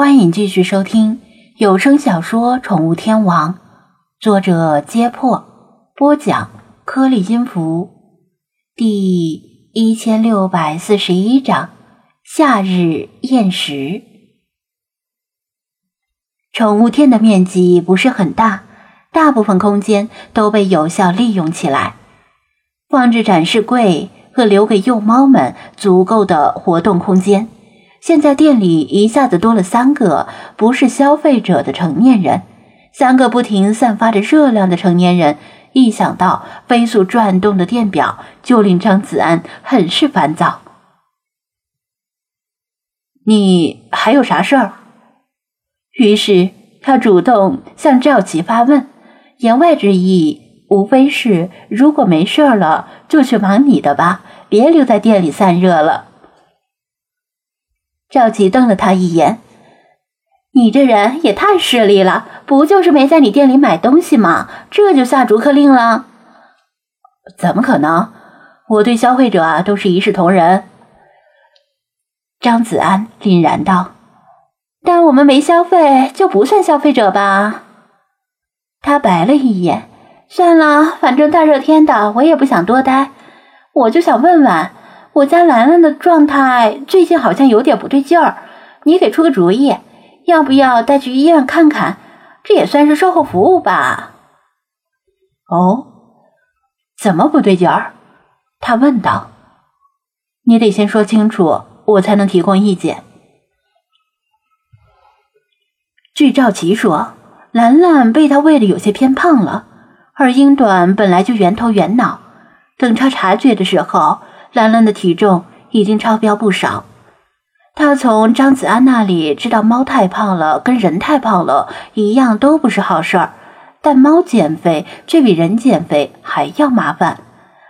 欢迎继续收听有声小说《宠物天王》，作者：揭破，播讲：颗粒音符，第一千六百四十一章：夏日厌食。宠物店的面积不是很大，大部分空间都被有效利用起来，放置展示柜和留给幼猫们足够的活动空间。现在店里一下子多了三个不是消费者的成年人，三个不停散发着热量的成年人。一想到飞速转动的电表，就令张子安很是烦躁。你还有啥事儿？于是他主动向赵琪发问，言外之意无非是：如果没事儿了，就去忙你的吧，别留在店里散热了。赵琪瞪了他一眼：“你这人也太势利了，不就是没在你店里买东西吗？这就下逐客令了？怎么可能？我对消费者啊都是一视同仁。”张子安凛然道：“但我们没消费就不算消费者吧？”他白了一眼：“算了，反正大热天的，我也不想多待，我就想问问。”我家兰兰的状态最近好像有点不对劲儿，你给出个主意，要不要带去医院看看？这也算是售后服务吧。哦，怎么不对劲儿？他问道。你得先说清楚，我才能提供意见。据赵琪说，兰兰被他喂的有些偏胖了，而英短本来就圆头圆脑，等他察觉的时候。兰兰的体重已经超标不少，他从张子安那里知道，猫太胖了跟人太胖了一样都不是好事儿，但猫减肥却比人减肥还要麻烦，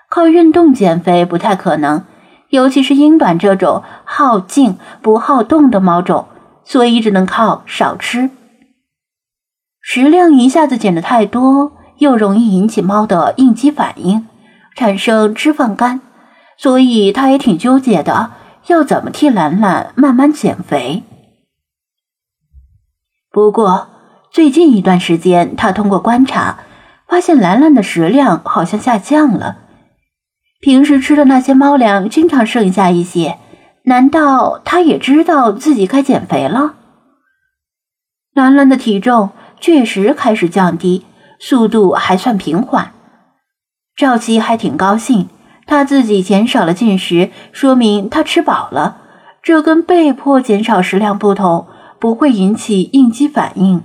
靠运动减肥不太可能，尤其是英短这种好静不好动的猫种，所以只能靠少吃，食量一下子减的太多，又容易引起猫的应激反应，产生脂肪肝。所以他也挺纠结的，要怎么替兰兰慢慢减肥。不过最近一段时间，他通过观察发现兰兰的食量好像下降了，平时吃的那些猫粮经常剩下一些。难道他也知道自己该减肥了？兰兰的体重确实开始降低，速度还算平缓。赵琪还挺高兴。他自己减少了进食，说明他吃饱了。这跟被迫减少食量不同，不会引起应激反应。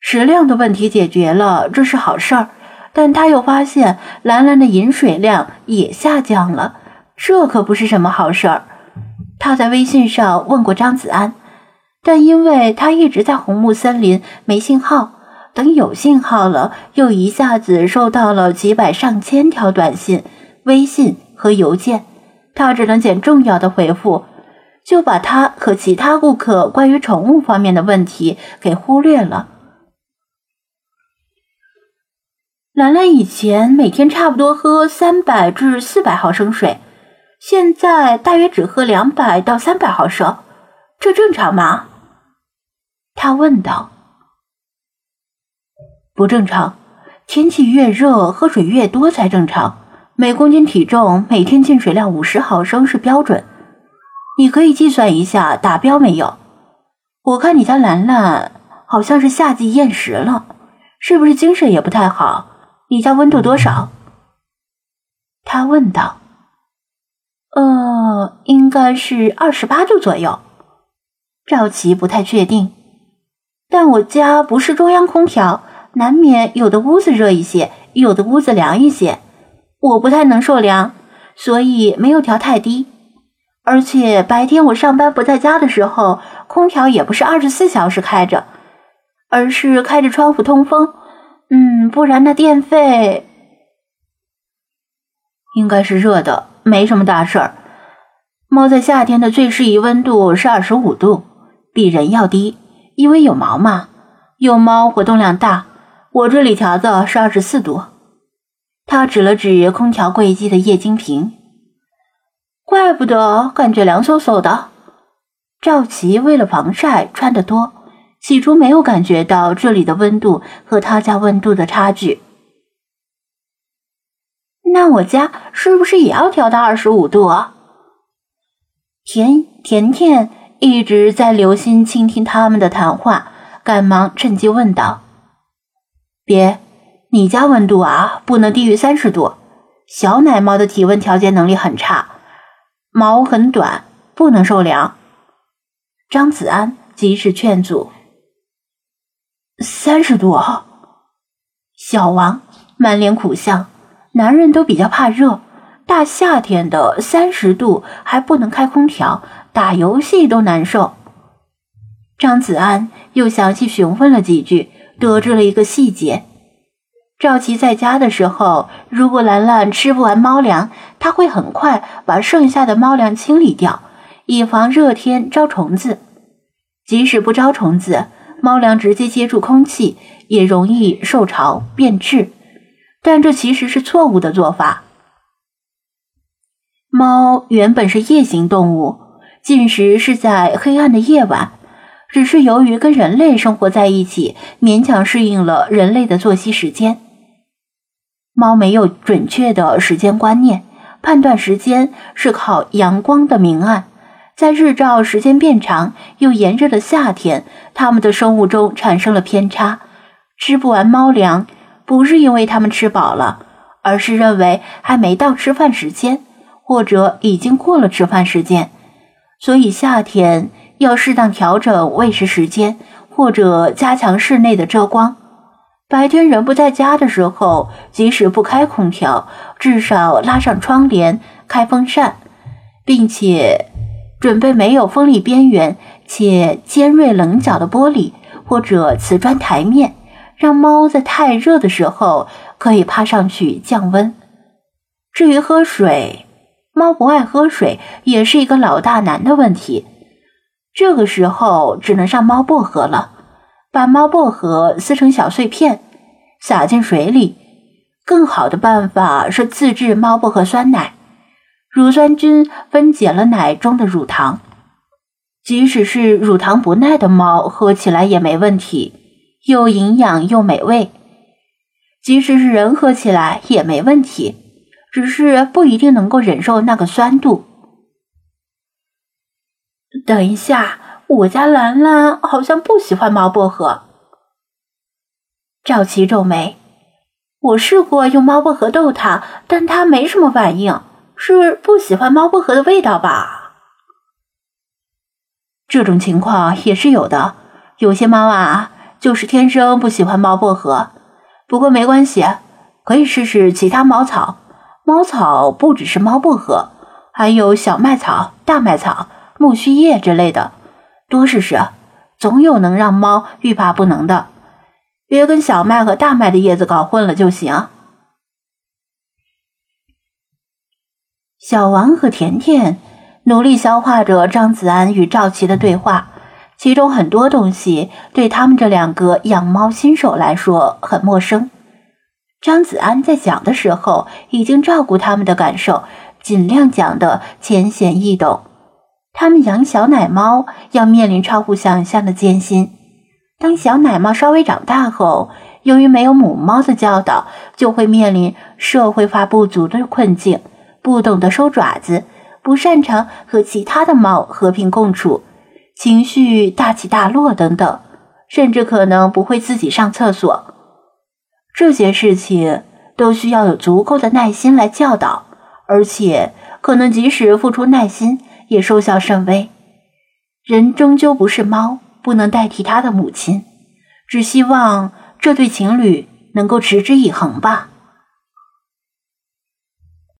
食量的问题解决了，这是好事儿。但他又发现兰兰的饮水量也下降了，这可不是什么好事儿。他在微信上问过张子安，但因为他一直在红木森林，没信号。等有信号了，又一下子收到了几百上千条短信。微信和邮件，他只能捡重要的回复，就把他和其他顾客关于宠物方面的问题给忽略了。兰兰以前每天差不多喝三百至四百毫升水，现在大约只喝两百到三百毫升，这正常吗？他问道。不正常，天气越热，喝水越多才正常。每公斤体重每天进水量五十毫升是标准，你可以计算一下达标没有？我看你家兰兰好像是夏季厌食了，是不是精神也不太好？你家温度多少？他问道。呃，应该是二十八度左右。赵琪不太确定，但我家不是中央空调，难免有的屋子热一些，有的屋子凉一些。我不太能受凉，所以没有调太低。而且白天我上班不在家的时候，空调也不是二十四小时开着，而是开着窗户通风。嗯，不然那电费应该是热的，没什么大事儿。猫在夏天的最适宜温度是二十五度，比人要低，因为有毛嘛。有猫活动量大，我这里调的是二十四度。他指了指空调柜机的液晶屏，怪不得感觉凉飕飕的。赵琪为了防晒穿得多，起初没有感觉到这里的温度和他家温度的差距。那我家是不是也要调到二十五度啊？甜甜甜一直在留心倾听他们的谈话，赶忙趁机问道：“别，你家温度啊，不能低于三十度。小奶猫的体温调节能力很差，毛很短，不能受凉。”张子安及时劝阻：“三十度。”小王满脸苦相。男人都比较怕热，大夏天的三十度还不能开空调，打游戏都难受。张子安又详细询问了几句，得知了一个细节：赵琪在家的时候，如果兰兰吃不完猫粮，他会很快把剩下的猫粮清理掉，以防热天招虫子。即使不招虫子，猫粮直接接触空气，也容易受潮变质。但这其实是错误的做法。猫原本是夜行动物，进食是在黑暗的夜晚，只是由于跟人类生活在一起，勉强适应了人类的作息时间。猫没有准确的时间观念，判断时间是靠阳光的明暗。在日照时间变长又炎热的夏天，它们的生物钟产生了偏差，吃不完猫粮。不是因为它们吃饱了，而是认为还没到吃饭时间，或者已经过了吃饭时间，所以夏天要适当调整喂食时间，或者加强室内的遮光。白天人不在家的时候，即使不开空调，至少拉上窗帘、开风扇，并且准备没有锋利边缘且尖锐棱角的玻璃或者瓷砖台面。让猫在太热的时候可以趴上去降温。至于喝水，猫不爱喝水也是一个老大难的问题。这个时候只能上猫薄荷了，把猫薄荷撕成小碎片，撒进水里。更好的办法是自制猫薄荷酸奶，乳酸菌分解了奶中的乳糖，即使是乳糖不耐的猫喝起来也没问题。又营养又美味，即使是人喝起来也没问题，只是不一定能够忍受那个酸度。等一下，我家兰兰好像不喜欢猫薄荷。赵琪皱眉，我试过用猫薄荷逗它，但它没什么反应，是不喜欢猫薄荷的味道吧？这种情况也是有的，有些猫啊。就是天生不喜欢猫薄荷，不过没关系，可以试试其他猫草。猫草不只是猫薄荷，还有小麦草、大麦草、苜蓿叶之类的，多试试，总有能让猫欲罢不能的。别跟小麦和大麦的叶子搞混了就行。小王和甜甜努力消化着张子安与赵琪的对话。其中很多东西对他们这两个养猫新手来说很陌生。张子安在讲的时候，已经照顾他们的感受，尽量讲的浅显易懂。他们养小奶猫要面临超乎想象的艰辛。当小奶猫稍微长大后，由于没有母猫的教导，就会面临社会化不足的困境，不懂得收爪子，不擅长和其他的猫和平共处。情绪大起大落等等，甚至可能不会自己上厕所，这些事情都需要有足够的耐心来教导，而且可能即使付出耐心，也收效甚微。人终究不是猫，不能代替他的母亲。只希望这对情侣能够持之以恒吧。